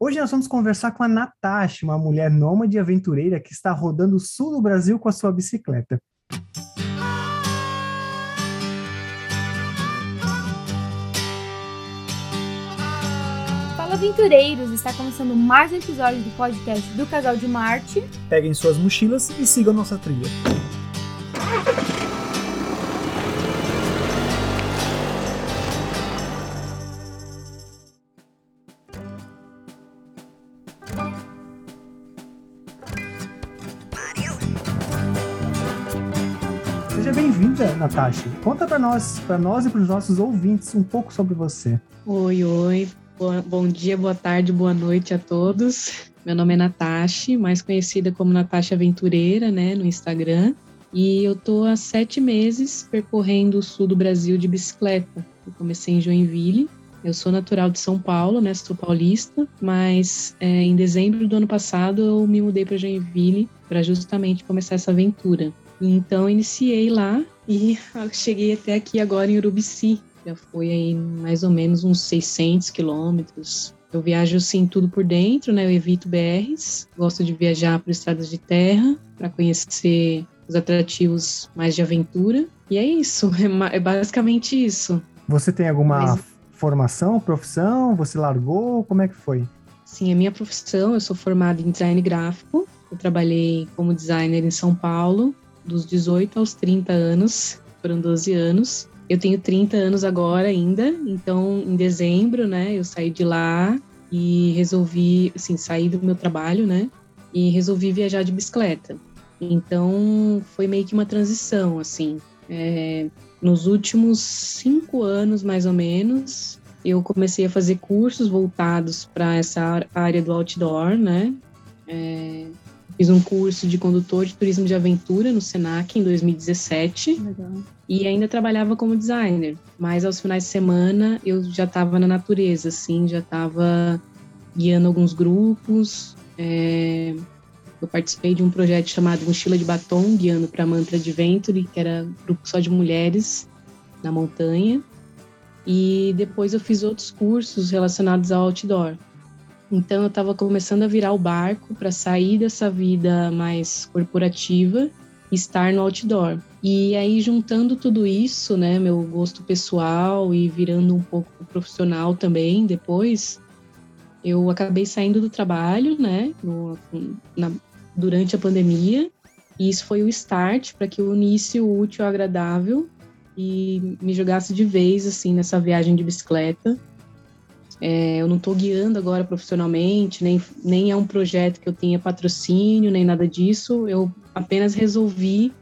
Hoje nós vamos conversar com a Natasha, uma mulher nômade e aventureira que está rodando o sul do Brasil com a sua bicicleta. Fala aventureiros, está começando mais um episódio do podcast do Casal de Marte. Peguem suas mochilas e sigam nossa trilha. Natasha. Conta para nós, para nós e para os nossos ouvintes um pouco sobre você. Oi, oi. Boa- Bom dia, boa tarde, boa noite a todos. Meu nome é Natasha, mais conhecida como Natasha Aventureira, né, no Instagram. E eu tô há sete meses percorrendo o sul do Brasil de bicicleta. Eu comecei em Joinville. Eu sou natural de São Paulo, né, sou paulista, mas é, em dezembro do ano passado eu me mudei para Joinville para justamente começar essa aventura. Então iniciei lá e cheguei até aqui agora em Urubici, já foi aí mais ou menos uns 600 quilômetros. Eu viajo assim tudo por dentro, né? Eu evito BRs, gosto de viajar por estradas de terra para conhecer os atrativos mais de aventura. E é isso, é, é basicamente isso. Você tem alguma Mas- formação, profissão? Você largou? Como é que foi? Sim, a minha profissão, eu sou formada em design gráfico. Eu trabalhei como designer em São Paulo dos 18 aos 30 anos, foram 12 anos. Eu tenho 30 anos agora ainda, então em dezembro, né, eu saí de lá e resolvi, assim, sair do meu trabalho, né, e resolvi viajar de bicicleta. Então foi meio que uma transição, assim. É, nos últimos cinco anos, mais ou menos, eu comecei a fazer cursos voltados para essa área do outdoor, né? É, fiz um curso de condutor de turismo de aventura no Senac em 2017 Legal. e ainda trabalhava como designer. Mas aos finais de semana eu já estava na natureza, assim, já estava guiando alguns grupos. é, eu participei de um projeto chamado Mochila de Batom, guiando para Mantra Adventure, que era grupo só de mulheres na montanha. E depois eu fiz outros cursos relacionados ao outdoor. Então eu estava começando a virar o barco para sair dessa vida mais corporativa e estar no outdoor. E aí juntando tudo isso, né, meu gosto pessoal e virando um pouco profissional também depois, eu acabei saindo do trabalho, né, no- na- durante a pandemia. E isso foi o start para que eu unisse o útil ao agradável e me jogasse de vez assim nessa viagem de bicicleta. É, eu não estou guiando agora profissionalmente, nem, nem é um projeto que eu tenha patrocínio, nem nada disso. Eu apenas resolvi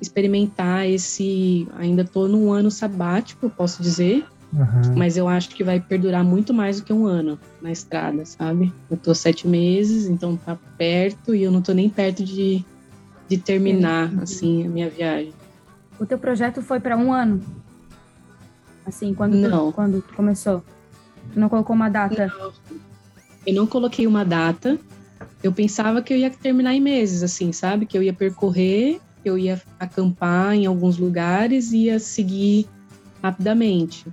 experimentar esse. Ainda estou num ano sabático, eu posso dizer, Aham. mas eu acho que vai perdurar muito mais do que um ano na estrada, sabe? Eu tô sete meses, então tá perto e eu não tô nem perto de, de terminar, assim, a minha viagem. O teu projeto foi para um ano? Assim, quando Não. Tu, quando tu começou? Não colocou uma data? Eu não coloquei uma data. Eu pensava que eu ia terminar em meses, assim, sabe? Que eu ia percorrer, eu ia acampar em alguns lugares e ia seguir rapidamente.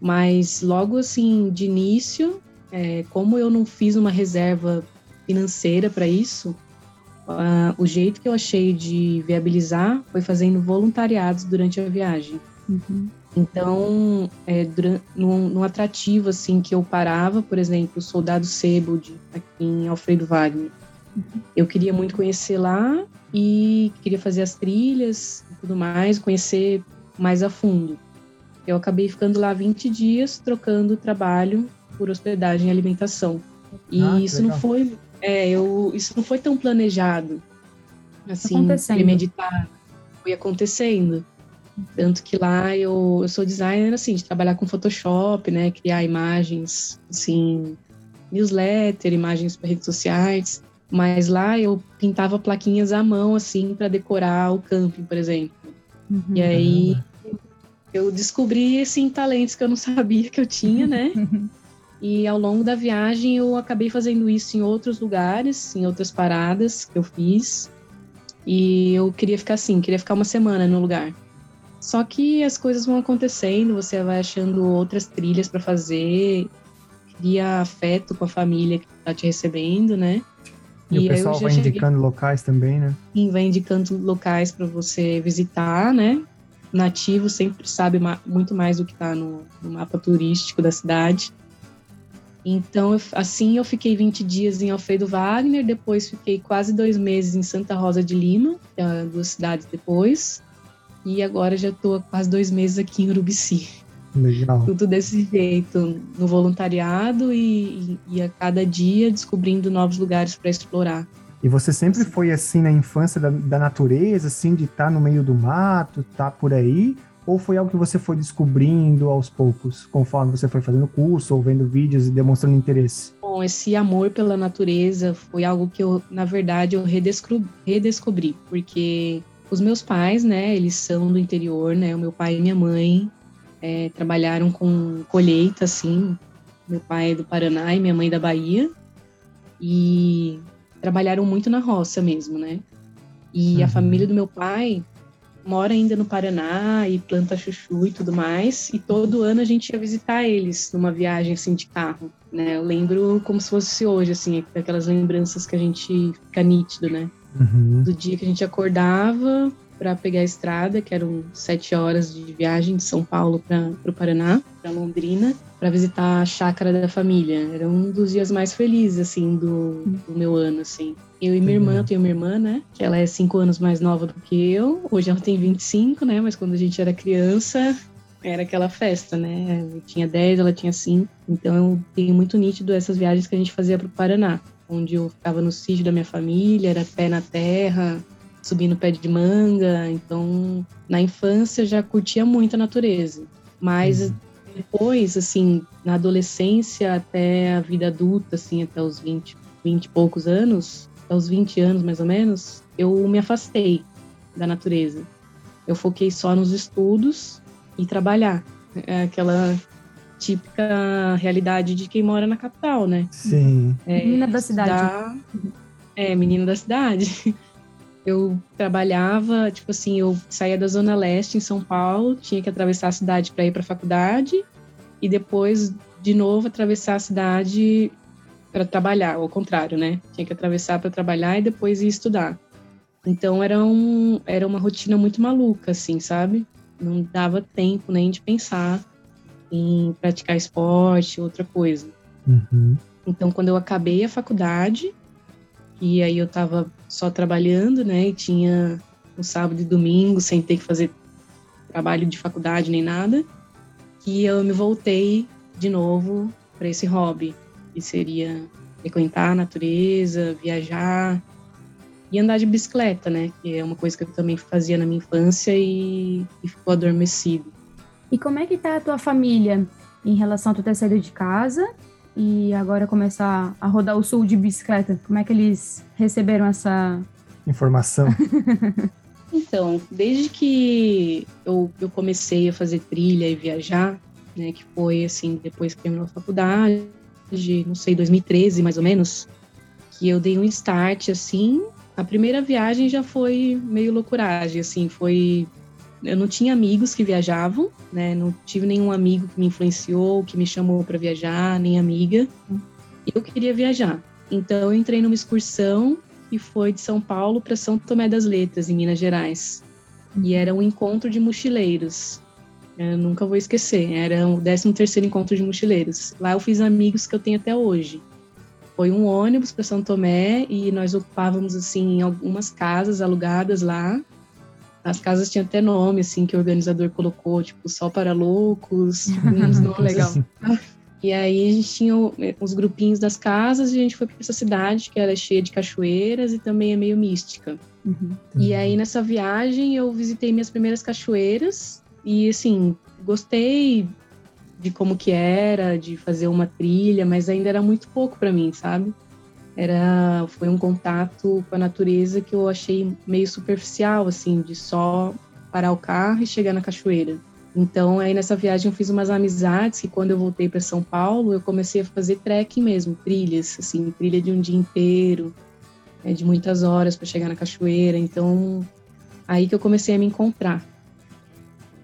Mas logo assim, de início, é, como eu não fiz uma reserva financeira para isso, ah, o jeito que eu achei de viabilizar foi fazendo voluntariados durante a viagem. Uhum. Então, é, num, num atrativo assim que eu parava, por exemplo, o Soldado Sebold, aqui em Alfredo Wagner. Eu queria muito conhecer lá e queria fazer as trilhas e tudo mais, conhecer mais a fundo. Eu acabei ficando lá 20 dias, trocando trabalho por hospedagem e alimentação. E Ah, isso não legal. foi, é, eu, isso não foi tão planejado, assim, premeditado. Foi acontecendo. Tanto que lá eu, eu sou designer, assim, de trabalhar com Photoshop, né? Criar imagens, assim, newsletter, imagens para redes sociais. Mas lá eu pintava plaquinhas à mão, assim, para decorar o camping, por exemplo. Uhum. E aí eu descobri, assim, talentos que eu não sabia que eu tinha, né? E ao longo da viagem eu acabei fazendo isso em outros lugares, em outras paradas que eu fiz. E eu queria ficar assim, queria ficar uma semana no lugar. Só que as coisas vão acontecendo, você vai achando outras trilhas para fazer. cria afeto com a família que está te recebendo, né? E, e o pessoal vai cheguei... indicando locais também, né? Sim, vai indicando locais para você visitar, né? Nativo sempre sabe muito mais do que está no, no, mapa turístico da cidade. Então, assim, eu fiquei 20 dias em Alfredo Wagner, depois fiquei quase dois meses em Santa Rosa de Lima, é duas cidades depois, e agora já estou quase dois meses aqui em Urubici. Legal. Tudo desse jeito, no voluntariado e, e a cada dia descobrindo novos lugares para explorar. E você sempre foi assim na infância da, da natureza, assim, de estar tá no meio do mato, estar tá por aí? Ou foi algo que você foi descobrindo aos poucos, conforme você foi fazendo curso ou vendo vídeos e demonstrando interesse? Bom, esse amor pela natureza foi algo que eu, na verdade, eu redescobri, redescobri porque os meus pais, né, eles são do interior, né, o meu pai e minha mãe é, trabalharam com colheita, assim. Meu pai é do Paraná e minha mãe da Bahia. E trabalharam muito na roça mesmo, né? E uhum. a família do meu pai mora ainda no Paraná e planta chuchu e tudo mais. E todo ano a gente ia visitar eles numa viagem assim de carro, né? Eu lembro como se fosse hoje, assim, aquelas lembranças que a gente fica nítido, né? Uhum. Do dia que a gente acordava, para pegar a estrada, que eram sete horas de viagem de São Paulo para o Paraná, para Londrina, para visitar a chácara da família. Era um dos dias mais felizes, assim, do, do meu ano, assim. Eu e minha irmã, eu tenho uma irmã, né? Que ela é cinco anos mais nova do que eu. Hoje ela tem 25, né? Mas quando a gente era criança, era aquela festa, né? Eu tinha 10, ela tinha 5. Então eu tenho muito nítido essas viagens que a gente fazia para o Paraná, onde eu ficava no sítio da minha família, era pé na terra, subir no pé de manga. Então, na infância já curtia muito a natureza. Mas uhum. depois, assim, na adolescência até a vida adulta, assim, até os 20, 20 e poucos anos, até os 20 anos mais ou menos, eu me afastei da natureza. Eu foquei só nos estudos e trabalhar. É aquela típica realidade de quem mora na capital, né? Sim. É, menina da cidade. É, menina da cidade. eu trabalhava, tipo assim, eu saía da Zona Leste em São Paulo, tinha que atravessar a cidade para ir para a faculdade e depois de novo atravessar a cidade para trabalhar, ao contrário, né? Tinha que atravessar para trabalhar e depois ir estudar. Então era, um, era uma rotina muito maluca, assim, sabe? Não dava tempo nem de pensar em praticar esporte, outra coisa. Uhum. Então, quando eu acabei a faculdade, e aí eu tava só trabalhando, né? E tinha um sábado e domingo sem ter que fazer trabalho de faculdade nem nada. Que eu me voltei de novo para esse hobby, que seria frequentar a natureza, viajar e andar de bicicleta, né? Que é uma coisa que eu também fazia na minha infância e, e ficou adormecido. E como é que tá a tua família em relação a tu ter saído de casa e agora começar a rodar o sul de bicicleta? Como é que eles receberam essa informação? então, desde que eu, eu comecei a fazer trilha e viajar, né, que foi assim, depois que terminou a faculdade, não sei, 2013 mais ou menos, que eu dei um start assim. A primeira viagem já foi meio loucuragem, assim, foi eu não tinha amigos que viajavam, né? Não tive nenhum amigo que me influenciou, que me chamou para viajar, nem amiga. Eu queria viajar. Então eu entrei numa excursão que foi de São Paulo para São Tomé das Letras, em Minas Gerais. E era um encontro de mochileiros. Eu nunca vou esquecer. Era o 13 terceiro encontro de mochileiros. Lá eu fiz amigos que eu tenho até hoje. Foi um ônibus para São Tomé e nós ocupávamos assim algumas casas alugadas lá as casas tinham até nome, assim, que o organizador colocou, tipo, só para loucos, uns nomes legal. E aí a gente tinha os grupinhos das casas e a gente foi para essa cidade que era cheia de cachoeiras e também é meio mística. Uhum. E aí nessa viagem eu visitei minhas primeiras cachoeiras e assim, gostei de como que era, de fazer uma trilha, mas ainda era muito pouco para mim, sabe? Era foi um contato com a natureza que eu achei meio superficial assim de só parar o carro e chegar na cachoeira. Então aí nessa viagem eu fiz umas amizades que quando eu voltei para São Paulo eu comecei a fazer trekking mesmo trilhas assim trilha de um dia inteiro né, de muitas horas para chegar na cachoeira. Então aí que eu comecei a me encontrar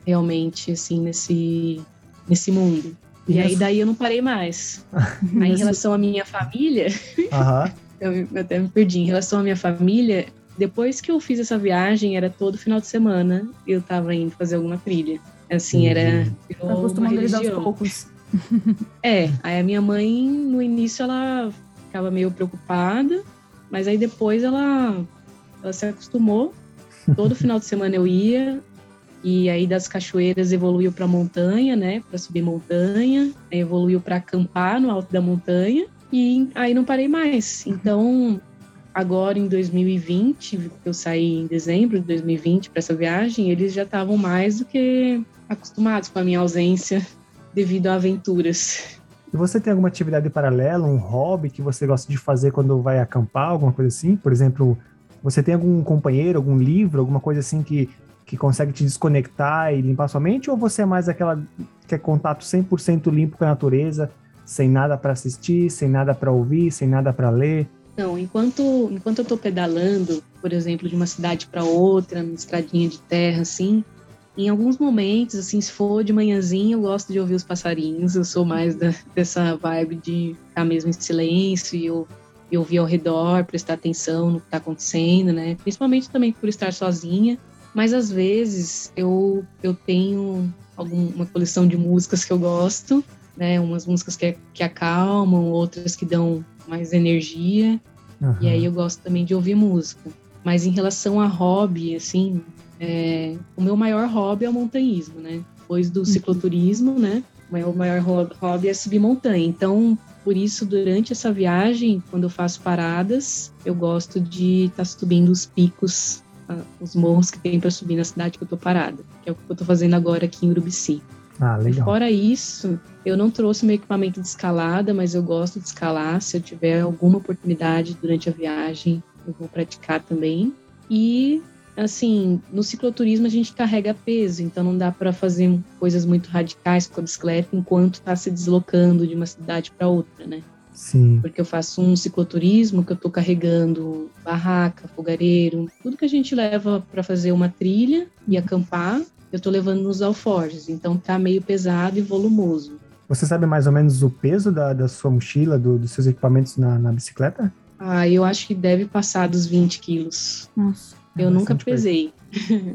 realmente assim nesse nesse mundo E, e aí daí eu não parei mais. aí em relação à minha família, Aham. eu até me perdi. Em relação à minha família, depois que eu fiz essa viagem, era todo final de semana eu tava indo fazer alguma trilha. Assim, era Uhum. Tá uma acostumando eles aos poucos. É, aí a minha mãe, no início, ela ficava meio preocupada, mas aí depois ela, ela se acostumou. Todo final de semana eu ia, e aí das cachoeiras evoluiu para montanha, né, para subir montanha, aí evoluiu para acampar no alto da montanha, e aí não parei mais. Então, agora em 2020, que eu saí em dezembro de 2020 para essa viagem, eles já estavam mais do que acostumados com a minha ausência devido a aventuras. E você tem alguma atividade paralela, um hobby que você gosta de fazer quando vai acampar, alguma coisa assim? Por exemplo, você tem algum companheiro, algum livro, alguma coisa assim que, que consegue te desconectar e limpar sua mente? Ou você é mais aquela que é contato 100% limpo com a natureza, sem nada para assistir, sem nada para ouvir, sem nada para ler? Não, enquanto, enquanto eu tô pedalando, por exemplo, de uma cidade para outra, numa estradinha de terra, assim, em alguns momentos, assim, se for de manhãzinha, eu gosto de ouvir os passarinhos. Eu sou mais da- dessa vibe de ficar mesmo em silêncio e, eu, e ouvir ao redor, prestar atenção no que tá acontecendo, né? Principalmente também por estar sozinha. Mas às vezes eu, eu tenho algum, uma coleção de músicas que eu gosto, né? Umas músicas que, que acalmam, outras que dão mais energia. Aham. E aí eu gosto também de ouvir música. Mas em relação a hobby, assim, é, o meu maior hobby é o montanhismo, né? Depois do cicloturismo, né? O meu maior ho- hobby é subir montanha. Então, por isso, durante essa viagem, quando eu faço paradas, eu gosto de estar subindo os picos, os morros que tem para subir na cidade que eu tô parada. Que é o que eu tô fazendo agora aqui em Urubici. Ah, E legal. fora isso, eu não trouxe meu equipamento de escalada, mas eu gosto de escalar. Se eu tiver alguma oportunidade durante a viagem, eu vou praticar também. E, assim, no cicloturismo a gente carrega peso, então não dá para fazer coisas muito radicais com a bicicleta enquanto está se deslocando de uma cidade para outra, né? Sim. Porque eu faço um cicloturismo que eu tô carregando barraca, fogareiro, tudo que a gente leva para fazer uma trilha e acampar, eu tô levando nos alforjes. Então tá meio pesado e volumoso. Você sabe mais ou menos o peso da, da sua mochila, do- dos seus equipamentos na, na bicicleta? Ah, eu acho que deve passar dos 20 quilos. Nossa. Eu É nunca bastante coisa. pesei,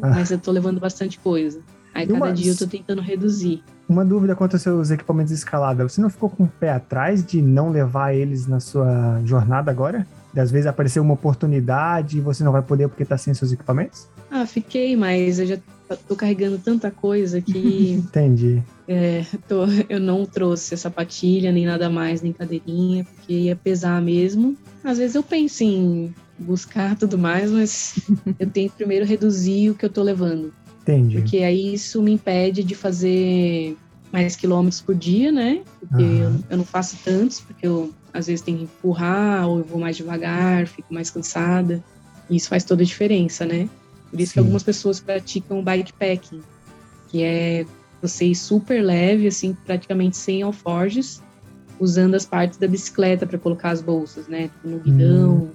Ah. mas eu tô levando bastante coisa. Aí E cada umas- dia eu tô tentando reduzir. Uma dúvida quanto aos seus equipamentos de escalada. Você não ficou com o pé atrás de não levar eles na sua jornada agora? Às vezes aparecer uma oportunidade e você não vai poder porque tá sem seus equipamentos? Ah, fiquei, mas eu já tô carregando tanta coisa que Entendi. É, tô- eu não trouxe sapatilha, nem nada mais, nem cadeirinha, porque ia pesar mesmo. Às vezes eu penso em buscar tudo mais, mas eu tenho que primeiro reduzir o que eu tô levando. Entendi. Porque aí isso me impede de fazer mais quilômetros por dia, né? Porque Aham. eu, eu não faço tantos, porque eu às vezes tenho que empurrar, ou eu vou mais devagar, fico mais cansada. E isso faz toda a diferença, né? Por isso que Sim. algumas pessoas praticam bikepacking, que é você ir super leve, assim, praticamente sem alforjes, usando as partes da bicicleta para colocar as bolsas, né? Tipo, no guidão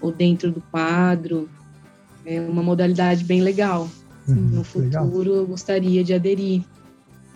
ou dentro do quadro. É uma modalidade bem legal. Uhum, No Legal. futuro eu gostaria de aderir.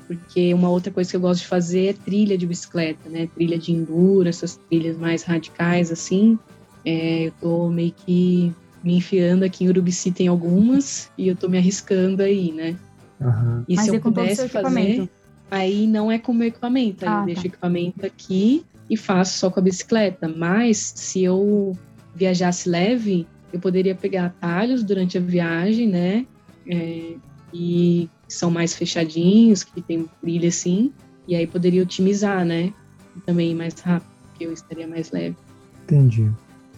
Porque uma outra coisa que eu gosto de fazer é trilha de bicicleta, né? Trilha de enduro, essas trilhas mais radicais, assim. É, eu tô meio que me enfiando aqui em Urubici tem algumas e eu tô me arriscando aí, né? Aham. E Mas se é eu com todo o pudesse fazer, equipamento. aí não é com o meu equipamento, aí Ah, eu deixo tá. o equipamento aqui e faço só com a bicicleta. Mas se eu viajasse leve, eu poderia pegar atalhos durante a viagem, né? É, e são mais fechadinhos, que tem trilha assim, e aí poderia otimizar, né? E também ir mais rápido, porque eu estaria mais leve. Entendi.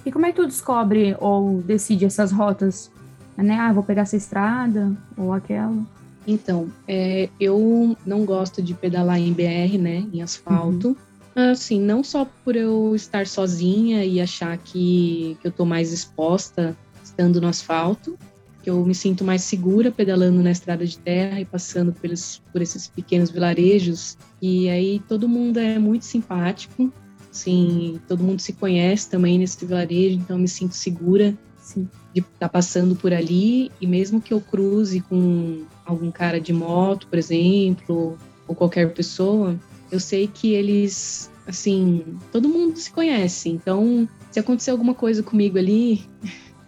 E como é que tu descobre ou decide essas rotas? Né? Ah, vou pegar essa estrada ou aquela. Então, é, eu não gosto de pedalar em BR, né, em asfalto. Assim, não só por eu estar sozinha e achar que, que eu tô mais exposta estando no asfalto, que eu me sinto mais segura pedalando na estrada de terra e passando pelos, por esses pequenos vilarejos. E aí todo mundo é muito simpático, assim, todo mundo se conhece também nesse vilarejo, então eu me sinto segura Sim. de estar passando por ali e mesmo que eu cruze com algum cara de moto, por exemplo, ou qualquer pessoa, eu sei que eles, assim, todo mundo se conhece. Então, se acontecer alguma coisa comigo ali,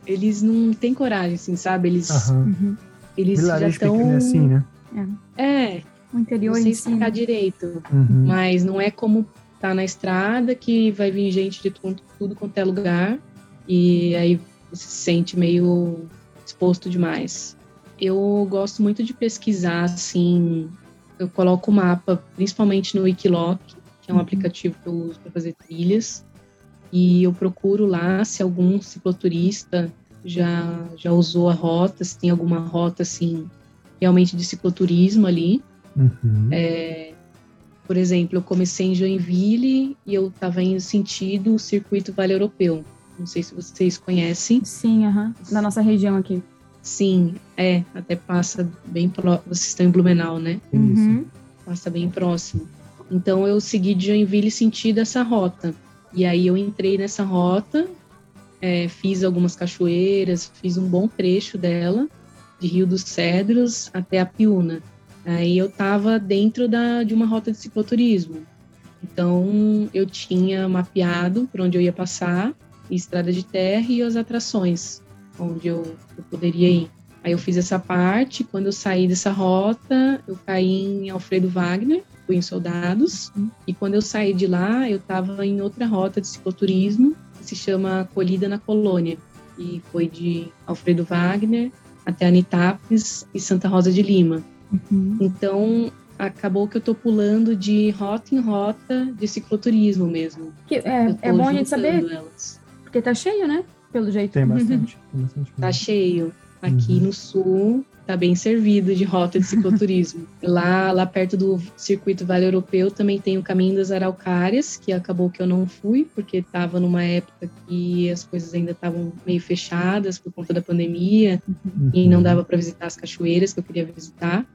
eles não têm coragem, assim, sabe? Eles, Aham. eles já estão. é assim, né? É, O interior não sei explicar né? direito. Uhum. Mas não é como tá na estrada que vai vir gente de tudo, tudo quanto é lugar e aí você se sente meio exposto demais. Eu gosto muito de pesquisar, assim, eu coloco o mapa, principalmente no Wikiloc, que é um Uhum. aplicativo que eu uso para fazer trilhas, e eu procuro lá se algum cicloturista já, já usou a rota, se tem alguma rota, assim, realmente de cicloturismo ali. Uhum. É, por exemplo, eu comecei em Joinville e eu estava indo sentido o circuito Vale Europeu. Não sei se vocês conhecem. Sim, aham. Da nossa região aqui. Sim, é, até passa bem próximo. Vocês estão em Blumenau, né? Uhum. Passa bem próximo. Então eu segui de Joinville sentido essa rota. E aí eu entrei nessa rota, é, fiz algumas cachoeiras, fiz um bom trecho dela, de Rio dos Cedros até a Piúna. Aí eu estava dentro da, de uma rota de cicloturismo. Então eu tinha mapeado por onde eu ia passar, estrada de terra e as atrações onde eu, eu poderia ir. Aí eu fiz essa parte. Quando eu saí dessa rota, eu caí em Alfredo Wagner, fui em Soldados. E quando eu saí de lá, eu estava em outra rota de cicloturismo, que se chama Colhida na Colônia. E foi de Alfredo Wagner até Anitápolis e Santa Rosa de Lima. Uhum. Então, acabou que eu tô pulando de rota em rota de cicloturismo mesmo. Que é, é bom a gente saber, Elas. porque tá cheio, né? Pelo jeito. Tem bastante. tem bastante Tá cheio. Aqui Uhum. no sul tá bem servido de rota de cicloturismo. lá, lá perto do circuito Vale Europeu também tem o Caminho das Araucárias, que acabou que eu não fui, porque estava numa época que as coisas ainda estavam meio fechadas por conta da pandemia e não Uhum. dava para visitar as cachoeiras que eu queria visitar.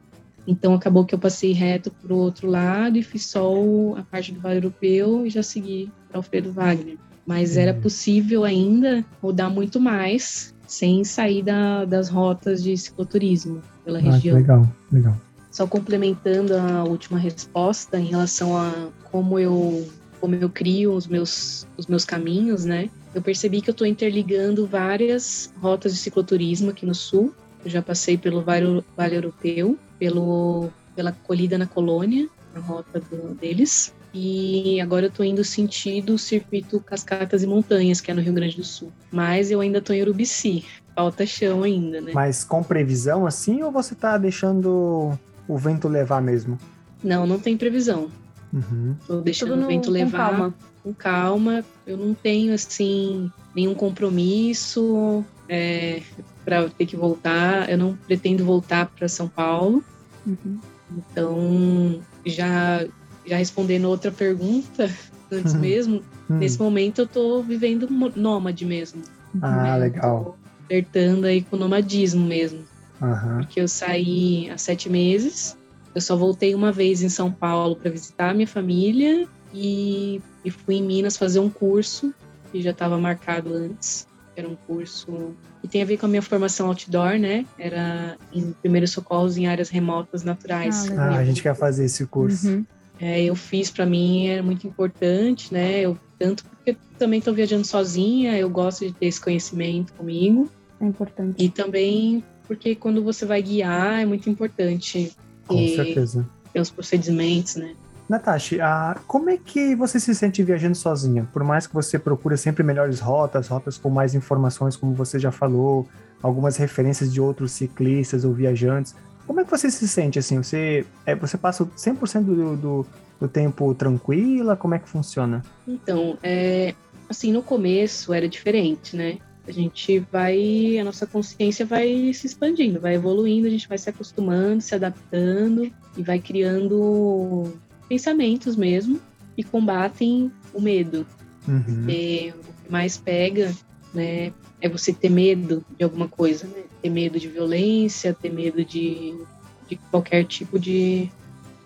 Então acabou que eu passei reto pro outro lado e fiz só a parte do Vale Europeu e já segui para Alfredo Wagner. Mas era Uhum. possível ainda rodar muito mais sem sair da- das rotas de cicloturismo pela Ah, região. legal, legal. Só complementando a última resposta em relação a como eu como eu crio os meus os meus caminhos, né? Eu percebi que eu estou interligando várias rotas de cicloturismo aqui no sul. Eu já passei pelo Vale, vale Europeu, pelo pela Colhida na Colônia, a rota do- deles. E agora eu tô indo sentido o circuito Cascatas e Montanhas, que é no Rio Grande do Sul. Mas eu ainda tô em Urubici. Falta chão ainda, né? Mas com previsão assim ou você tá deixando o vento levar mesmo? Não, não tem previsão. Uhum. Tô deixando no, o vento com levar calma. com calma. Eu não tenho, assim, nenhum compromisso é, para ter que voltar. Eu não pretendo voltar para São Paulo. Uhum. Então, já, já respondendo outra pergunta antes Uhum. mesmo, Hum. nesse momento eu tô vivendo nômade mesmo. Ah, né? legal. Tô aí com o nomadismo mesmo. Aham. Porque eu saí há sete meses. Eu só voltei uma vez em São Paulo para visitar a minha família e, e fui em Minas fazer um curso que já estava marcado antes. Era um curso que tem a ver com a minha formação outdoor, né? Era em primeiros socorros em áreas remotas naturais. Ah. Ah, a gente quer fazer esse curso. Uhum. É, eu fiz para mim é muito importante, né? Eu tanto porque também estou viajando sozinha, eu gosto de ter esse conhecimento comigo É importante. e também porque quando você vai guiar é muito importante Com ter, certeza. ter os procedimentos, né? Natasha, ah, como é que você se sente viajando sozinha? Por mais que você procure sempre melhores rotas, rotas com mais informações, como você já falou, algumas referências de outros ciclistas ou viajantes. Como é que você se sente assim? Você, é, você passa 100% do, do, do tempo tranquila? Como é que funciona? Então, é, assim, no começo era diferente, né? A gente vai, a nossa consciência vai se expandindo, vai evoluindo, a gente vai se acostumando, se adaptando e vai criando pensamentos mesmo que combatem o medo. Uhum. Porque o que mais pega, né, é você ter medo de alguma coisa, né? Ter medo de violência, ter medo de, de qualquer tipo de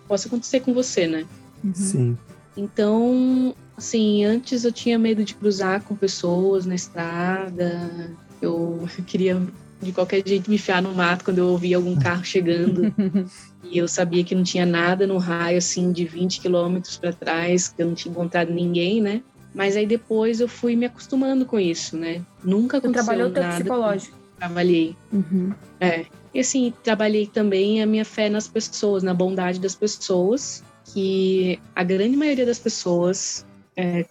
possa acontecer com você, né? Uhum. Sim. Então, assim, antes eu tinha medo de cruzar com pessoas na estrada. Eu queria de qualquer jeito me enfiar no mato quando eu ouvia algum carro chegando. e eu sabia que não tinha nada no raio, assim, de 20 quilômetros para trás, que eu não tinha encontrado ninguém, né? Mas aí depois eu fui me acostumando com isso, né? Nunca aconteceu trabalhou nada. teu psicológico. Trabalhei. Uhum. É. E assim, trabalhei também a minha fé nas pessoas, na bondade das pessoas, que a grande maioria das pessoas, é,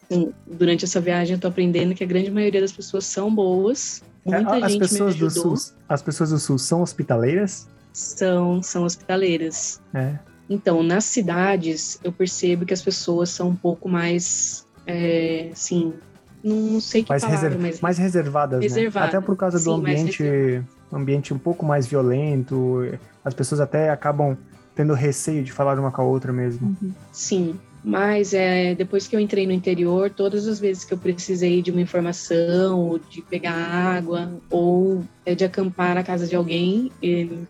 durante essa viagem eu tô aprendendo que a grande maioria das pessoas são boas. Muita as gente pessoas me do sul, as pessoas do sul são hospitaleiras? São, são hospitaleiras. É. Então, nas cidades, eu percebo que as pessoas são um pouco mais, é, assim, não, sei que mais, palavra, reser- mas mais reservadas, Reservadas, né? Até por causa do sim, mais ambiente, ambiente um pouco mais violento, as pessoas até acabam tendo receio de falar uma com a outra mesmo. Sim, mas é, depois que eu entrei no interior, todas as vezes que eu precisei de uma informação, ou de pegar água, ou é, de acampar na casa de alguém,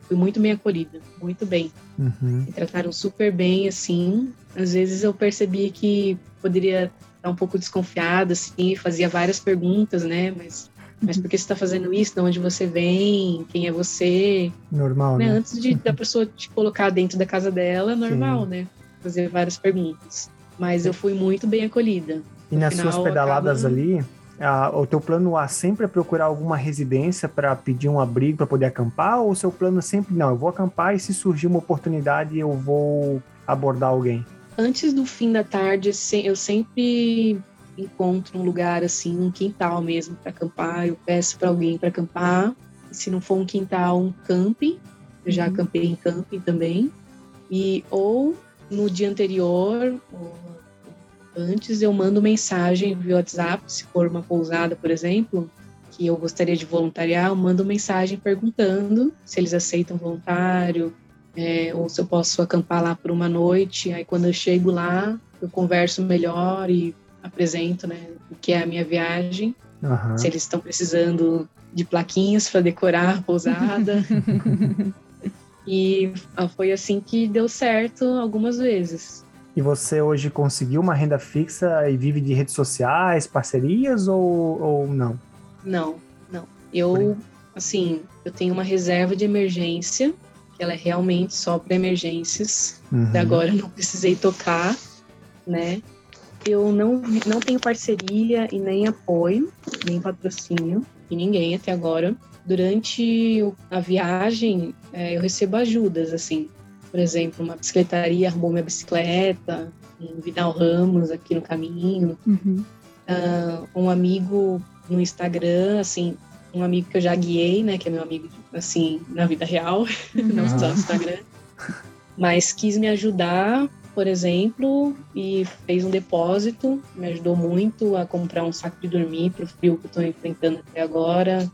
fui muito bem acolhida, muito bem. Uhum. Me trataram super bem, assim. Às vezes eu percebi que poderia estar um pouco desconfiada, assim, fazia várias perguntas, né? Mas, mas por que você está fazendo isso? De onde você vem? Quem é você? Normal, né? né? Antes de, da pessoa te colocar dentro da casa dela, é normal, Sim. né? Fazer várias perguntas. Mas eu fui muito bem acolhida. E nas final, suas pedaladas acaba- ali, a- o teu plano A sempre é procurar alguma residência para pedir um abrigo para poder acampar? Ou o seu plano é sempre, não, eu vou acampar e se surgir uma oportunidade eu vou abordar alguém? Antes do fim da tarde, eu sempre encontro um lugar assim, um quintal mesmo para acampar. Eu peço para alguém para acampar. E se não for um quintal, um camping. Eu já Uhum. acampei em camping também. E ou no dia anterior, ou antes eu mando mensagem via WhatsApp, se for uma pousada, por exemplo, que eu gostaria de voluntariar, eu mando mensagem perguntando se eles aceitam voluntário, é, ou se eu posso acampar lá por uma noite. Aí quando eu chego lá, eu converso melhor e apresento, né, o que é a minha viagem, Aham. se eles estão precisando de plaquinhas para decorar a pousada. e ah, foi assim que deu certo algumas vezes. E você hoje conseguiu uma renda fixa e vive de redes sociais, parcerias ou, ou não? Não, não. Eu, assim, eu tenho uma reserva de emergência, que ela é realmente só para emergências. Uhum. Até agora eu não precisei tocar, né? Eu não, não tenho parceria e nem apoio, nem patrocínio de ninguém até agora. Durante a viagem, eh, eu recebo ajudas, assim. Por exemplo, uma bicicletaria arrumou minha bicicleta, em Vidal Ramos, aqui no caminho. Uhum. Ah, um amigo no Instagram, assim, um amigo que eu já guiei, né? Que é meu amigo, assim, na vida real, não só no Instagram. Mas quis me ajudar, por exemplo, e fez um depósito, me ajudou muito a comprar um saco de dormir para o frio que eu estou enfrentando até agora.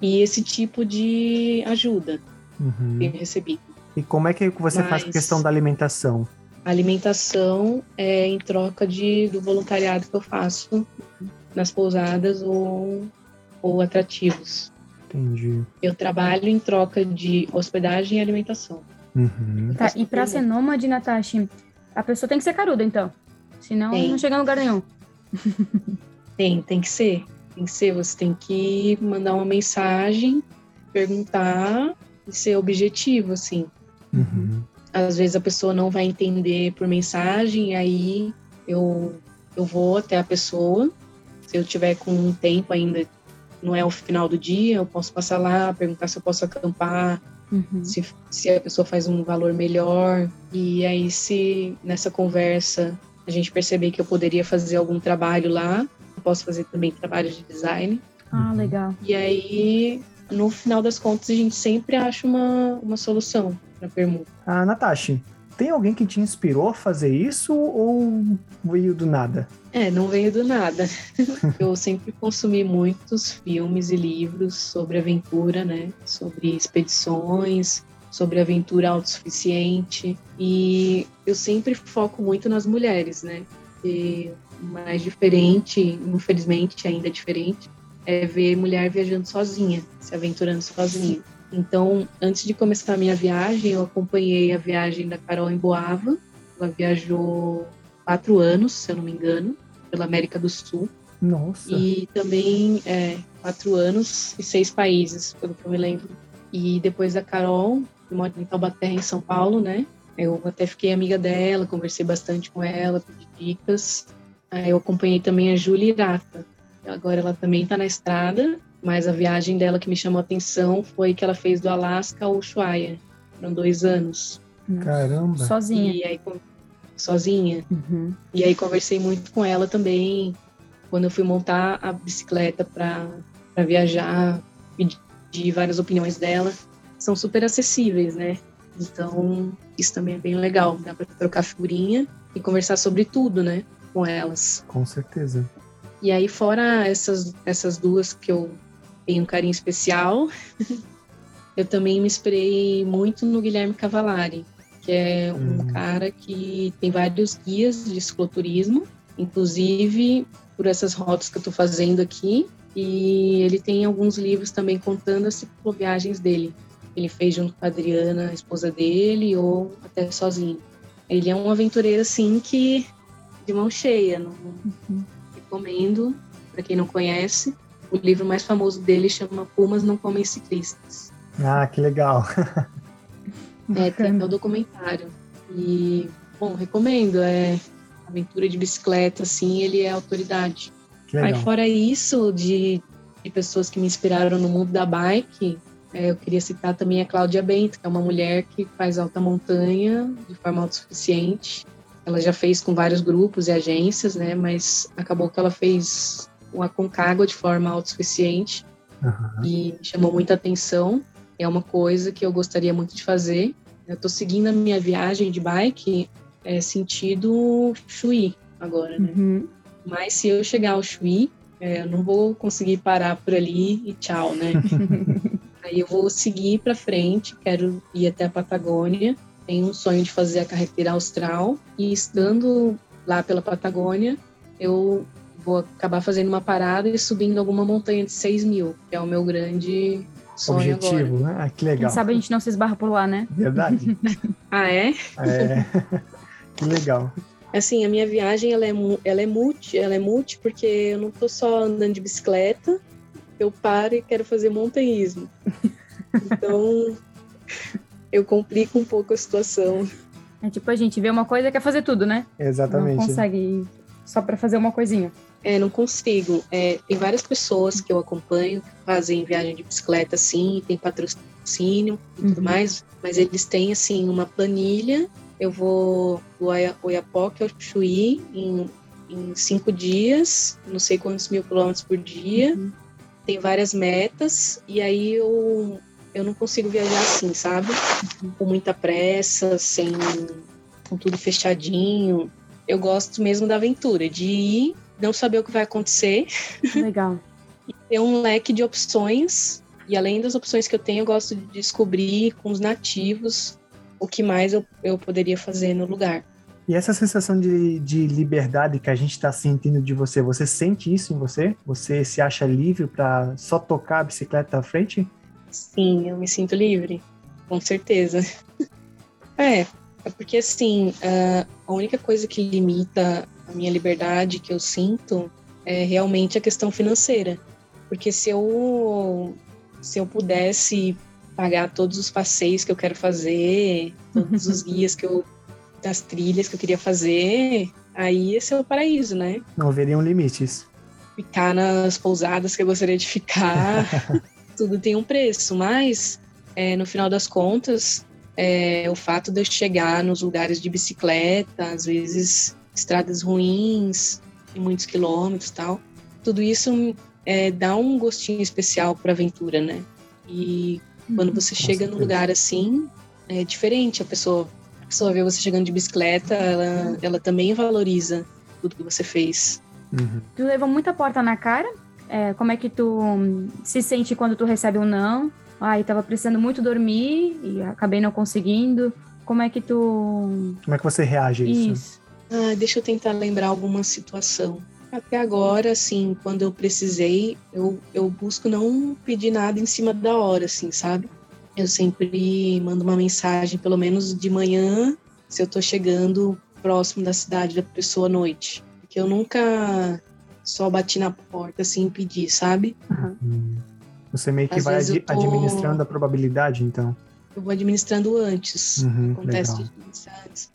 E esse tipo de ajuda Uhum. tenho recebido. E como é que você faz a Mas- questão da alimentação? A alimentação é em troca de, do voluntariado que eu faço nas pousadas ou, ou atrativos. Entendi. Eu trabalho em troca de hospedagem e alimentação. Uhum. Tá, e pra ser nômade, Natasha, a pessoa tem que ser caruda, então. Senão Tem. não chega em lugar nenhum. Tem, tem que ser. Tem que ser. Você tem que mandar uma mensagem, perguntar e ser objetivo, assim. Uhum. Às vezes a pessoa não vai entender por mensagem, aí eu, eu vou até a pessoa. Se eu tiver com um tempo ainda, não é o final do dia, eu posso passar lá, perguntar se eu posso acampar, Uhum. se, se a pessoa faz um valor melhor. E aí, se nessa conversa a gente perceber que eu poderia fazer algum trabalho lá, posso fazer também trabalho de design. Ah, legal. E aí, no final das contas, a gente sempre acha uma, uma solução para permuta. Ah, Natasha, tem alguém que te inspirou a fazer isso ou veio do nada? É, não veio do nada. Eu sempre consumi muitos filmes e livros sobre aventura, né? Sobre expedições, sobre aventura autossuficiente. E eu sempre foco muito nas mulheres, né? E mais diferente, infelizmente ainda diferente, é ver mulher viajando sozinha, se aventurando sozinha. Então, antes de começar a minha viagem, eu acompanhei a viagem da Carol em Boava. Ela viajou quatro anos, se eu não me engano, pela América do Sul. Nossa. E também é, quatro anos e seis países, pelo que eu me lembro. E depois da Carol, que mora em Taubaté, em São Paulo, né? Eu até fiquei amiga dela, conversei bastante com ela, pedi dicas. Aí eu acompanhei também a Júlia Irata. Agora ela também está na estrada, mas a viagem dela que me chamou a atenção foi que ela fez do Alasca ao Ushuaia. Foram dois anos. Caramba. Sozinha. E aí, sozinha. Uhum. E aí conversei muito com ela também, quando eu fui montar a bicicleta para viajar, pedi várias opiniões dela. São super acessíveis, né? Então, isso também é bem legal. Dá para trocar figurinha e conversar sobre tudo, né? Com elas. Com certeza. E aí, fora essas, essas duas que eu tenho um carinho especial, eu também me inspirei muito no Guilherme Cavalari, que é um Hum. cara que tem vários guias de cicloturismo, inclusive por essas rotas que eu estou fazendo aqui. E ele tem alguns livros também contando as cicloviagens dele. Ele fez junto com a Adriana, a esposa dele, ou até sozinho. Ele é um aventureiro, assim, que de mão cheia. Não, recomendo para quem não conhece. O livro mais famoso dele chama Pumas Não Comem Ciclistas. Ah, que legal. É, tem Bacana. o documentário. E, bom, recomendo. É aventura de bicicleta, assim, ele é autoridade. Aí, fora isso, de, de pessoas que me inspiraram no mundo da bike, é, eu queria citar também a Cláudia Bento, que é uma mulher que faz alta montanha de forma autossuficiente. Ela já fez com vários grupos e agências, né? Mas acabou que ela fez o Aconcagua de forma autossuficiente Aham. e chamou muita atenção. É uma coisa que eu gostaria muito de fazer. Eu estou seguindo a minha viagem de bike é, sentido Chuí agora, né? Uhum. Mas se eu chegar ao Chuí, é, eu não vou conseguir parar por ali e tchau, né? Aí eu vou seguir para frente, quero ir até a Patagônia. Tenho um sonho de fazer a carretera austral e estando lá pela Patagônia, eu vou acabar fazendo uma parada e subindo alguma montanha de 6 mil, que é o meu grande sonho agora. Objetivo, né? Ah, que Quem legal. sabe a gente não se esbarra por lá, né? Verdade. Ah, é? É. que legal. Assim, a minha viagem ela é, ela é multi, ela é multi porque eu não tô só andando de bicicleta, eu paro e quero fazer montanhismo. Então, eu complico um pouco a situação. É tipo a gente vê uma coisa e quer fazer tudo, né? Não Exatamente. consegue ir só pra fazer uma coisinha. É, não consigo. É, tem várias pessoas que eu acompanho que fazem viagem de bicicleta assim, tem patrocínio e tudo Uhum. mais, mas eles têm assim uma planilha. Eu vou do Oia- Oiapoque ao Chuí em, em cinco dias, não sei quantos mil quilômetros por dia. Uhum. Tem várias metas e aí eu eu não consigo viajar assim, sabe? Com muita pressa, sem com tudo fechadinho. Eu gosto mesmo da aventura, de ir, não saber o que vai acontecer, Legal. ter um leque de opções. E além das opções que eu tenho, eu gosto de descobrir com os nativos o que mais eu, eu poderia fazer no lugar. E essa sensação de, de liberdade que a gente está sentindo de você, você sente isso em você? Você se acha livre para só tocar a bicicleta à frente? Sim, eu me sinto livre, com certeza. É, é porque assim, a única coisa que limita a minha liberdade que eu sinto é realmente a questão financeira. Porque se eu, se eu pudesse pagar todos os passeios que eu quero fazer, todos os guias que eu, das trilhas que eu queria fazer, aí esse é o paraíso, né? Não haveriam limites. ficar nas pousadas que eu gostaria de ficar. Tudo tem um preço, mas é, no final das contas, é, o fato de eu chegar nos lugares de bicicleta, às vezes estradas ruins, muitos quilômetros e tal, tudo isso é, dá um gostinho especial para aventura, né? E quando você Com chega num lugar assim, é diferente. A pessoa, a pessoa vê você chegando de bicicleta, ela, ela também valoriza tudo que você fez. Uhum. Tu leva muita porta na cara? É, como é que tu hum, se sente quando tu recebe um não? Ai, tava precisando muito dormir e acabei não conseguindo. Como é que tu. Como é que você reage a isso? Isso. Ah, deixa eu tentar lembrar alguma situação. Até agora, assim, quando eu precisei, eu, eu busco não pedir nada em cima da hora, assim, sabe? Eu sempre mando uma mensagem, pelo menos de manhã, se eu tô chegando próximo da cidade da pessoa à noite. Porque eu nunca só bati na porta assim e pedi, sabe? Hum. Você meio que Às vai adi- tô- administrando a probabilidade, então. Eu vou administrando antes. Uhum, Acontece legal. antes.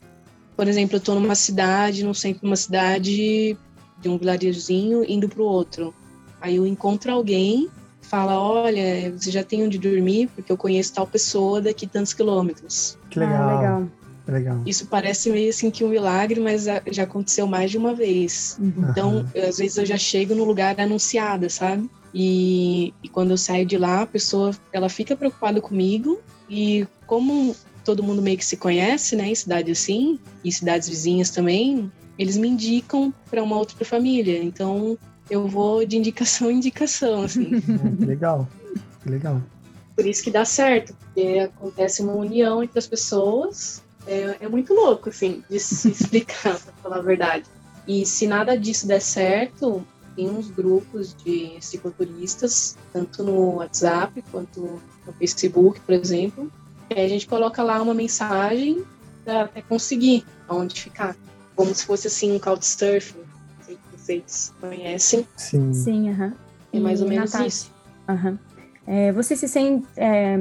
Por exemplo, eu tô numa cidade, no centro de uma cidade, de um vilarejozinho, indo pro outro. Aí eu encontro alguém, fala, olha, você já tem onde dormir? Porque eu conheço tal pessoa daqui tantos quilômetros. Que legal. Ah, legal. Legal. Isso parece meio assim que um milagre, mas já aconteceu mais de uma vez. Uhum. Então, eu, às vezes eu já chego no lugar anunciada, sabe? E, e quando eu saio de lá, a pessoa ela fica preocupada comigo e como todo mundo meio que se conhece, né, em cidade assim e cidades vizinhas também, eles me indicam para uma outra família. Então, eu vou de indicação em indicação, assim. É, legal. Legal. Por isso que dá certo, porque acontece uma união entre as pessoas. É, é muito louco, assim, de se explicar, pra falar a verdade. E se nada disso der certo, tem uns grupos de cicloturistas, tanto no WhatsApp quanto no Facebook, por exemplo. A gente coloca lá uma mensagem até conseguir onde ficar. Como se fosse assim um couchsurfing. Não sei se vocês conhecem. Sim. Sim, aham. É mais ou menos Natasha? isso. Aham. É, você se sente é,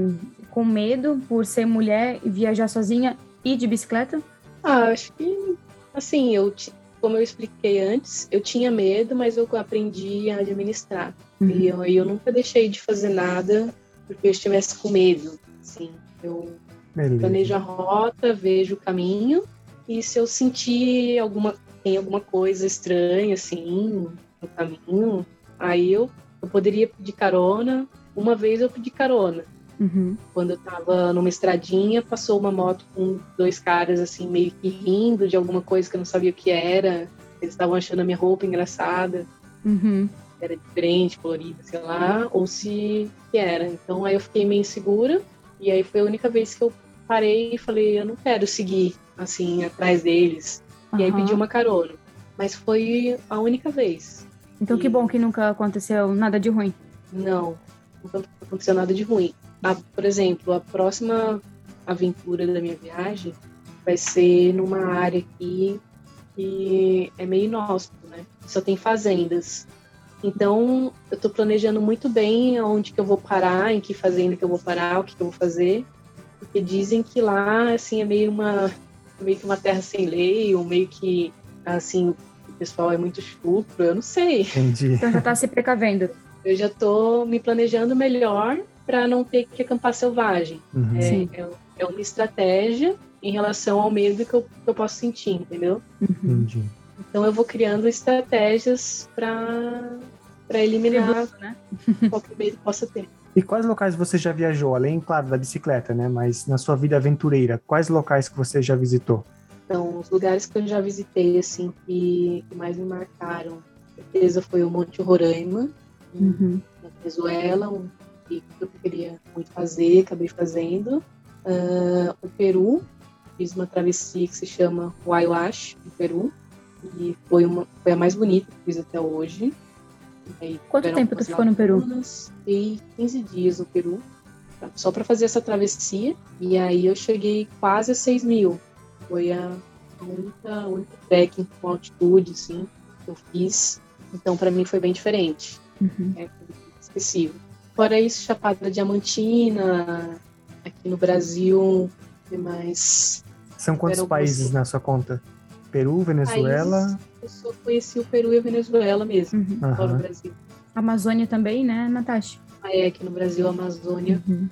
com medo por ser mulher e viajar sozinha e de bicicleta? Ah, acho que, assim, eu, como eu expliquei antes, eu tinha medo, mas eu aprendi a administrar. E eu, eu nunca deixei de fazer nada porque eu estivesse com medo. Assim, eu Beleza. planejo a rota, vejo o caminho, e se eu sentir alguma, tem alguma coisa estranha, assim, no caminho, aí eu, eu poderia pedir carona. Uma vez eu pedi carona Uhum. quando eu tava numa estradinha, passou uma moto com dois caras, assim, meio que rindo de alguma coisa que eu não sabia o que era. Eles estavam achando a minha roupa engraçada, Uhum. era diferente, colorida, sei lá, ou se que era. Então aí eu fiquei meio insegura, e aí foi a única vez que eu parei e falei, eu não quero seguir, assim, atrás deles. E aí pedi uma carona. Mas foi a única vez. Então que bom que nunca aconteceu nada de ruim. Não, nunca aconteceu nada de ruim. A- por exemplo, a próxima aventura da minha viagem vai ser numa área aqui que é meio inóspito, né? Só tem fazendas. Então, eu tô planejando muito bem aonde que eu vou parar, em que fazenda que eu vou parar, o que, que eu vou fazer. Porque dizem que lá, assim, é meio uma, meio que uma terra sem lei, ou meio que, assim, o pessoal é muito estupro, eu não sei. Entendi. Então já tá se precavendo. Eu já tô me planejando melhor para não ter que acampar selvagem. Uhum. É, é, é uma estratégia em relação ao medo que eu, que eu posso sentir, entendeu? Uhum. Entendi. Então eu vou criando estratégias para para eliminar né? qualquer medo que possa ter. E quais locais você já viajou? Além, claro, da bicicleta, né? Mas na sua vida aventureira, quais locais que você já visitou? Então, os lugares que eu já visitei, assim, que, que mais me marcaram, com certeza foi o Monte Roraima, Uhum. na Venezuela, um que eu queria muito fazer, acabei fazendo. Ah, o Peru, fiz uma travessia que se chama Huayhuash, no Peru, e foi, uma, foi a mais bonita que fiz até hoje. Aí Quanto tempo tu ficou no Peru? Fiquei 15 dias no Peru, só para fazer essa travessia, e aí eu cheguei quase a 6 mil. Foi a única, única trekking com altitude, assim, que eu fiz. Então, para mim, foi bem diferente Uhum. é esquecível. Fora isso, Chapada Diamantina, aqui no Brasil, tem mais São quantos Era países na sua conta? Peru, Venezuela. Eu só conheci o Peru e a Venezuela mesmo, Uhum. fora o Aham. Brasil. Amazônia também, né, Natasha? Aí é aqui no Brasil, a Amazônia Uhum.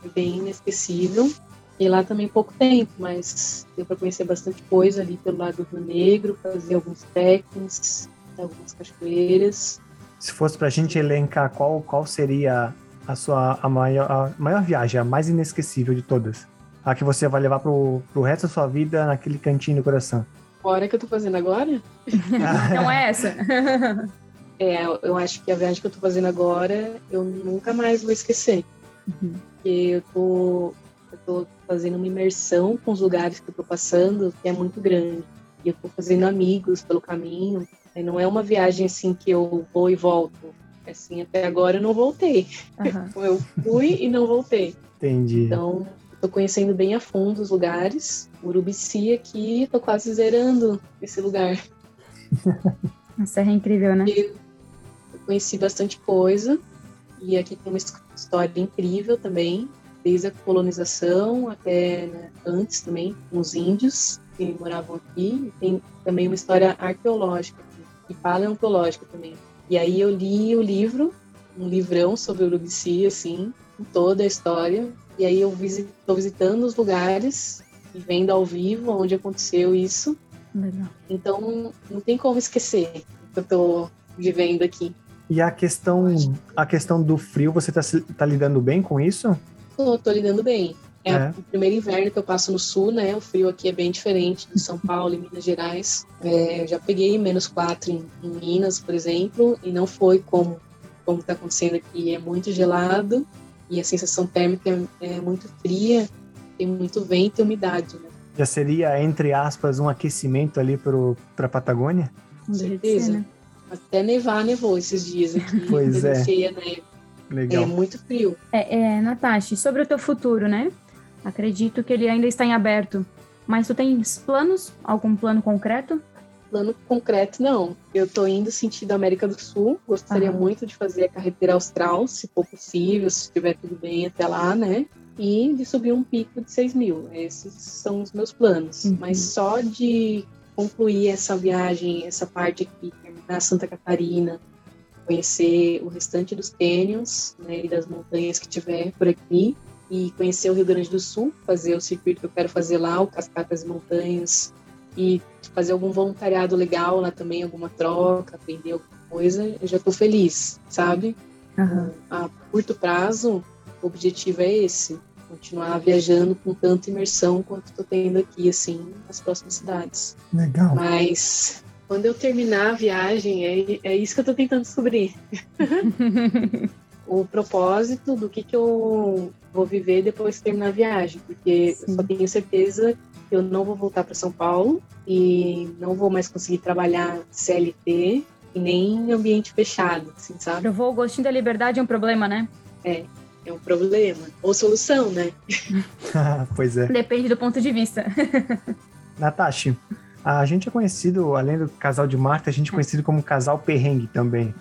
foi bem inesquecível. E lá também pouco tempo, mas deu para conhecer bastante coisa ali pelo lado do Negro, fazer alguns trekkings, algumas cachoeiras. Se fosse pra gente elencar qual, qual seria a sua a maior, a maior viagem, a mais inesquecível de todas? A que você vai levar pro, pro resto da sua vida naquele cantinho do coração. Fora que eu tô fazendo agora, Não é essa? É, eu acho que a viagem que eu tô fazendo agora, eu nunca mais vou esquecer. Uhum. Porque eu tô, eu tô fazendo uma imersão com os lugares que eu tô passando, que é muito grande. E eu tô fazendo amigos pelo caminho. E não é uma viagem assim que eu vou e volto. É Assim, até agora eu não voltei. Aham. Eu fui e não voltei. Entendi. Então, eu tô conhecendo bem a fundo os lugares. Urubici aqui, tô quase zerando esse lugar. A serra é incrível, né? E conheci bastante coisa. E aqui tem uma história incrível também, desde a colonização até né, antes também, com os índios que moravam aqui. Tem também uma história arqueológica e paleontológica também. E aí eu li o livro, um livrão sobre o Urubici, assim, com toda a história. E aí eu estou visitando os lugares e vendo ao vivo onde aconteceu isso. Legal. Então não tem como esquecer que eu estou vivendo aqui. E a questão, a questão do frio, você está tá lidando bem com isso? Tô, tô lidando bem. É, é, o primeiro inverno que eu passo no sul, né? O frio aqui é bem diferente de São Paulo e Minas Gerais. É, eu já peguei menos quatro em, em, Minas, por exemplo, e não foi como como está acontecendo aqui. É muito gelado e a sensação térmica é, é muito fria, tem muito vento e umidade. Né? Já seria entre aspas um aquecimento ali para a Patagônia? Com certeza. Né? Até nevar nevou esses dias aqui. Pois é. Neve. Legal. É muito frio. É, é, Natasha, sobre o teu futuro, né? Acredito que ele ainda está em aberto. Mas tu tens planos? Algum plano concreto? Plano concreto, não. Eu tô indo sentido América do Sul. Gostaria uhum. muito de fazer a carreteira austral, se for possível, se estiver tudo bem até lá, né? E de subir um pico de 6 mil. Esses são os meus planos. Uhum. Mas só de concluir essa viagem, essa parte aqui, na Santa Catarina, conhecer o restante dos cânions né, e das montanhas que tiver por aqui, e conhecer o Rio Grande do Sul, fazer o circuito que eu quero fazer lá, o Cascatas e Montanhas, e fazer algum voluntariado legal lá também, alguma troca, aprender alguma coisa, eu já estou feliz, sabe? Uhum. A curto prazo, o objetivo é esse, continuar viajando com tanta imersão quanto estou tendo aqui, assim, nas próximas cidades. Legal. Mas quando eu terminar a viagem, é, é isso que eu estou tentando descobrir. o propósito do que, que eu vou viver depois que terminar a viagem, porque Sim. eu só tenho certeza que eu não vou voltar para São Paulo e não vou mais conseguir trabalhar CLT e nem em ambiente fechado, assim, sabe? vou o gostinho da liberdade é um problema, né? É, é um problema. Ou solução, né? pois é. Depende do ponto de vista. Natasha, a gente é conhecido, além do casal de Marta, a gente é conhecido como casal perrengue também.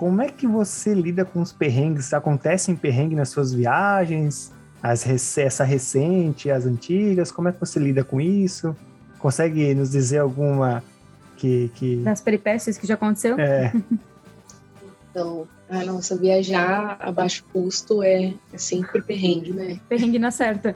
Como é que você lida com os perrengues? Acontecem perrengue nas suas viagens? As essa recente, as antigas? Como é que você lida com isso? Consegue nos dizer alguma que... que... Das peripécias que já aconteceu? É. então, a nossa viajar a baixo custo é, é sempre perrengue, né? Perrengue na certa.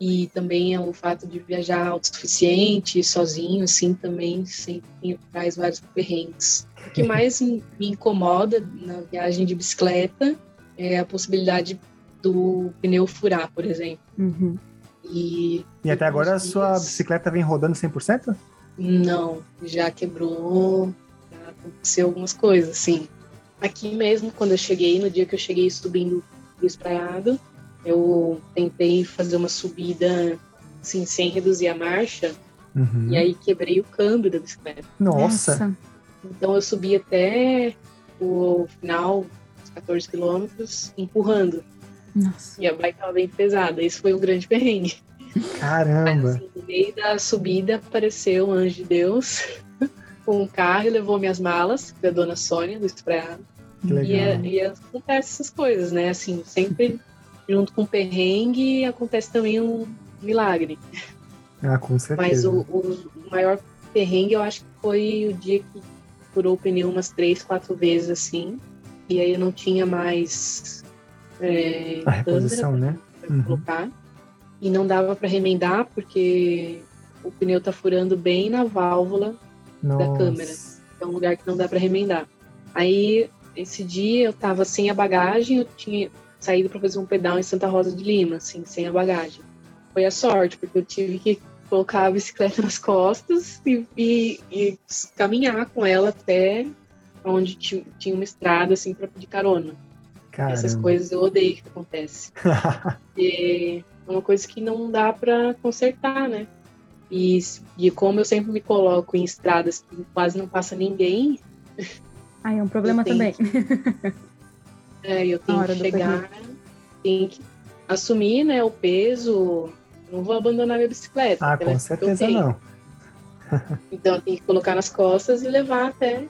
E também é o fato de viajar autossuficiente, sozinho, assim, também sempre traz vários perrengues. O que mais me incomoda na viagem de bicicleta é a possibilidade do pneu furar, por exemplo. Uhum. E, e até agora a sua bicicleta vem rodando 100%? Não, já quebrou, já aconteceu algumas coisas, sim. Aqui mesmo, quando eu cheguei, no dia que eu cheguei subindo o espraiado, eu tentei fazer uma subida assim, sem reduzir a marcha, uhum. e aí quebrei o câmbio da bicicleta. Nossa! Então eu subi até o final, os 14 quilômetros, empurrando. Nossa. E a bike estava bem pesada. Isso foi um grande perrengue. Caramba! Mas, assim, no meio da subida apareceu um anjo de Deus com um carro e levou minhas malas, da dona Sônia, do espraiado. Que legal. E, e acontece essas coisas, né? Assim, sempre junto com o perrengue acontece também um milagre. Ah, com certeza. Mas o, o maior perrengue eu acho que foi o dia que furou o pneu umas três, quatro vezes assim. E aí eu não tinha mais é, a reposição, né? Uhum. colocar. E não dava para remendar porque o pneu tá furando bem na válvula Nossa. da câmera. É um lugar que não dá para remendar. Aí esse dia eu tava sem a bagagem, eu tinha saído para fazer um pedal em Santa Rosa de Lima, assim, sem a bagagem. Foi a sorte, porque eu tive que colocar a bicicleta nas costas e, e, e caminhar com ela até onde tinha uma estrada, assim, para pedir carona. Caramba. Essas coisas eu odeio que acontece. é uma coisa que não dá para consertar, né? E, e como eu sempre me coloco em estradas que quase não passa ninguém. Ah, é um problema também. É, eu tenho que chegar, tenho que assumir né, o peso, não vou abandonar minha bicicleta. Ah, com certeza não. então eu tenho que colocar nas costas e levar até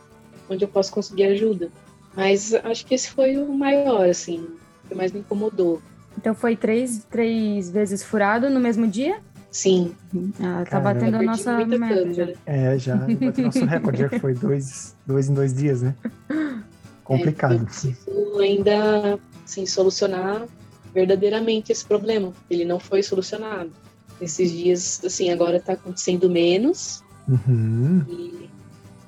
onde eu posso conseguir ajuda. Mas acho que esse foi o maior, assim, que mais me incomodou. Então foi três, três vezes furado no mesmo dia? Sim. Ah, tá Caramba. batendo a nossa meta já. É, já bateu nosso recorde, já foi dois, dois em dois dias, né? Complicado. É, ainda, assim, solucionar verdadeiramente esse problema. Ele não foi solucionado. Esses dias, assim, agora tá acontecendo menos. Uhum. E...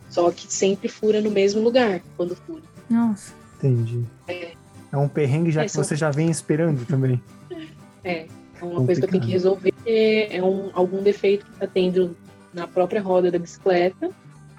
Só que sempre fura no mesmo lugar quando fura. Nossa. Entendi. É, é um perrengue já é, que você já vem esperando também. É, é uma Complicado. coisa que eu tenho que resolver. É um, algum defeito que está tendo na própria roda da bicicleta.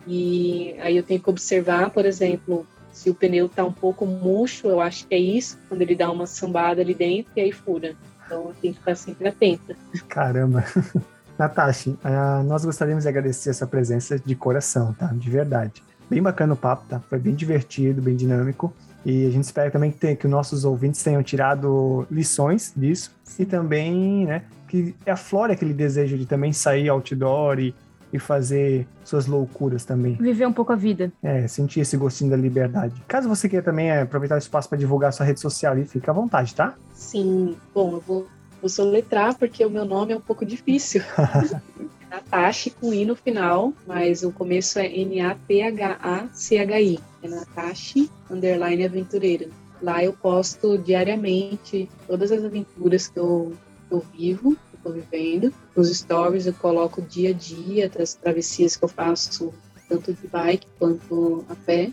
E aí eu tenho que observar, por exemplo, se o pneu está um pouco murcho, eu acho que é isso, quando ele dá uma sambada ali dentro e aí fura. Então tenho que estar sempre atenta. Caramba! Natasha, uh, nós gostaríamos de agradecer essa presença de coração, tá? De verdade. Bem bacana o papo, tá? Foi bem divertido, bem dinâmico. E a gente espera também que, tenha, que os nossos ouvintes tenham tirado lições disso e também, né, que aflore aquele desejo de também sair outdoor e, e fazer suas loucuras também. Viver um pouco a vida. É, sentir esse gostinho da liberdade. Caso você queira também é, aproveitar o espaço para divulgar sua rede social fica à vontade, tá? Sim. Bom, eu vou, vou soletrar porque o meu nome é um pouco difícil. Natashi com I no final, mas o começo é N-A-T-H-A-C-H-I. É Natashi underline aventureira. Lá eu posto diariamente todas as aventuras que eu, que eu vivo, tô vivendo. Nos stories eu coloco o dia a dia das travessias que eu faço, tanto de bike quanto a pé.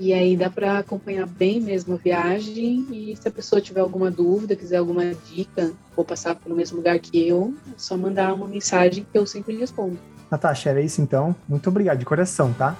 E aí dá para acompanhar bem mesmo a viagem. E se a pessoa tiver alguma dúvida, quiser alguma dica, ou passar pelo mesmo lugar que eu, é só mandar uma mensagem que eu sempre respondo. Natasha, era isso então. Muito obrigado de coração, tá?